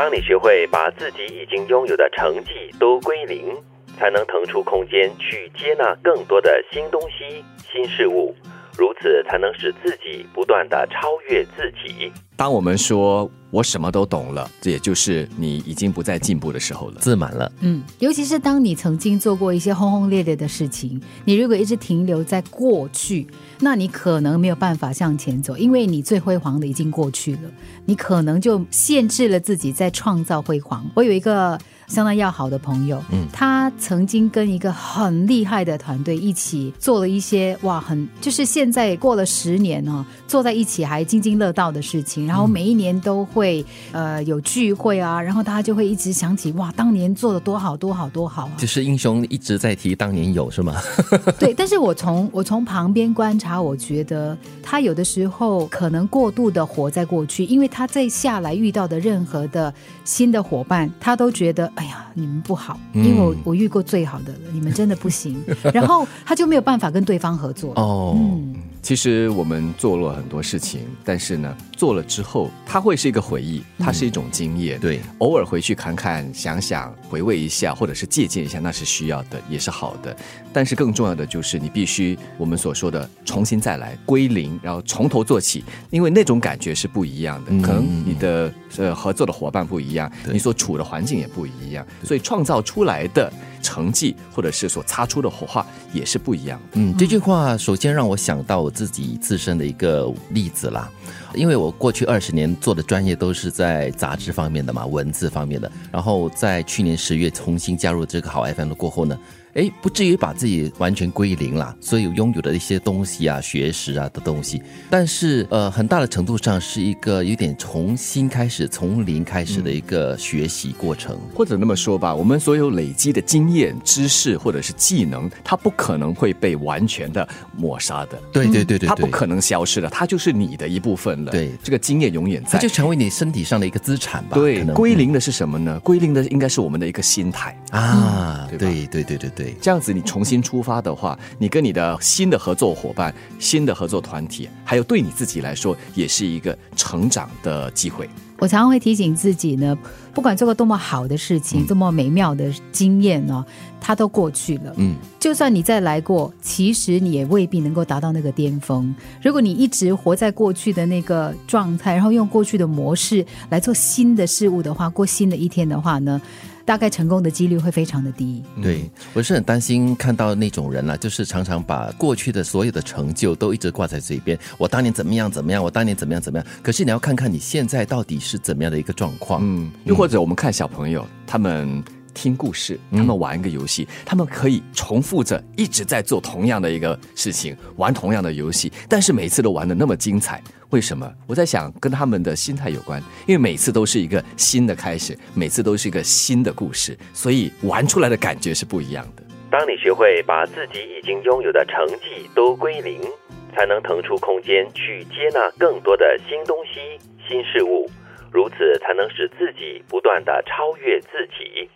当你学会把自己已经拥有的成绩都归零，才能腾出空间去接纳更多的新东西、新事物。如此才能使自己不断的超越自己。当我们说我什么都懂了，这也就是你已经不再进步的时候了，自满了。嗯，尤其是当你曾经做过一些轰轰烈烈的事情，你如果一直停留在过去，那你可能没有办法向前走，因为你最辉煌的已经过去了，你可能就限制了自己在创造辉煌。我有一个。相当要好的朋友，嗯，他曾经跟一个很厉害的团队一起做了一些哇，很就是现在过了十年哦，坐在一起还津津乐道的事情，然后每一年都会呃有聚会啊，然后大家就会一直想起哇，当年做的多好多好多好啊，就是英雄一直在提当年有是吗？对，但是我从我从旁边观察，我觉得他有的时候可能过度的活在过去，因为他在下来遇到的任何的新的伙伴，他都觉得。哎呀，你们不好，因为我我遇过最好的了，你们真的不行，然后他就没有办法跟对方合作哦。嗯，其实我们做了很多事情，但是呢，做了之后，它会是一个回忆，它是一种经验。对，偶尔回去看看、想想、回味一下，或者是借鉴一下，那是需要的，也是好的。但是更重要的就是，你必须我们所说的重新再来，归零，然后从头做起，因为那种感觉是不一样的。可能你的呃合作的伙伴不一样，你所处的环境也不一样。所以创造出来的成绩，或者是所擦出的火花，也是不一样。嗯，这句话首先让我想到我自己自身的一个例子啦，因为我过去二十年做的专业都是在杂志方面的嘛，文字方面的。然后在去年十月重新加入这个好 FM 过后呢。哎，不至于把自己完全归零了，所有拥有的一些东西啊、学识啊的东西，但是呃，很大的程度上是一个有点重新开始、从零开始的一个学习过程。或者那么说吧，我们所有累积的经验、知识或者是技能，它不可能会被完全的抹杀的。对对对对，它不可能消失的，它就是你的一部分了。对，这个经验永远在，它就成为你身体上的一个资产吧。对，归零的是什么呢？归零的应该是我们的一个心态啊。对对对对对。对，这样子你重新出发的话，你跟你的新的合作伙伴、新的合作团体，还有对你自己来说，也是一个成长的机会。我常常会提醒自己呢，不管做过多么好的事情，多么美妙的经验呢，它都过去了。嗯，就算你再来过，其实你也未必能够达到那个巅峰。如果你一直活在过去的那个状态，然后用过去的模式来做新的事物的话，过新的一天的话呢？大概成功的几率会非常的低。对我是很担心看到那种人啊，就是常常把过去的所有的成就都一直挂在嘴边。我当年怎么样怎么样，我当年怎么样怎么样。可是你要看看你现在到底是怎么样的一个状况。嗯，又或者我们看小朋友，他们听故事，他们玩一个游戏，他们可以重复着一直在做同样的一个事情，玩同样的游戏，但是每次都玩的那么精彩。为什么？我在想，跟他们的心态有关。因为每次都是一个新的开始，每次都是一个新的故事，所以玩出来的感觉是不一样的。当你学会把自己已经拥有的成绩都归零，才能腾出空间去接纳更多的新东西、新事物。如此才能使自己不断的超越自己。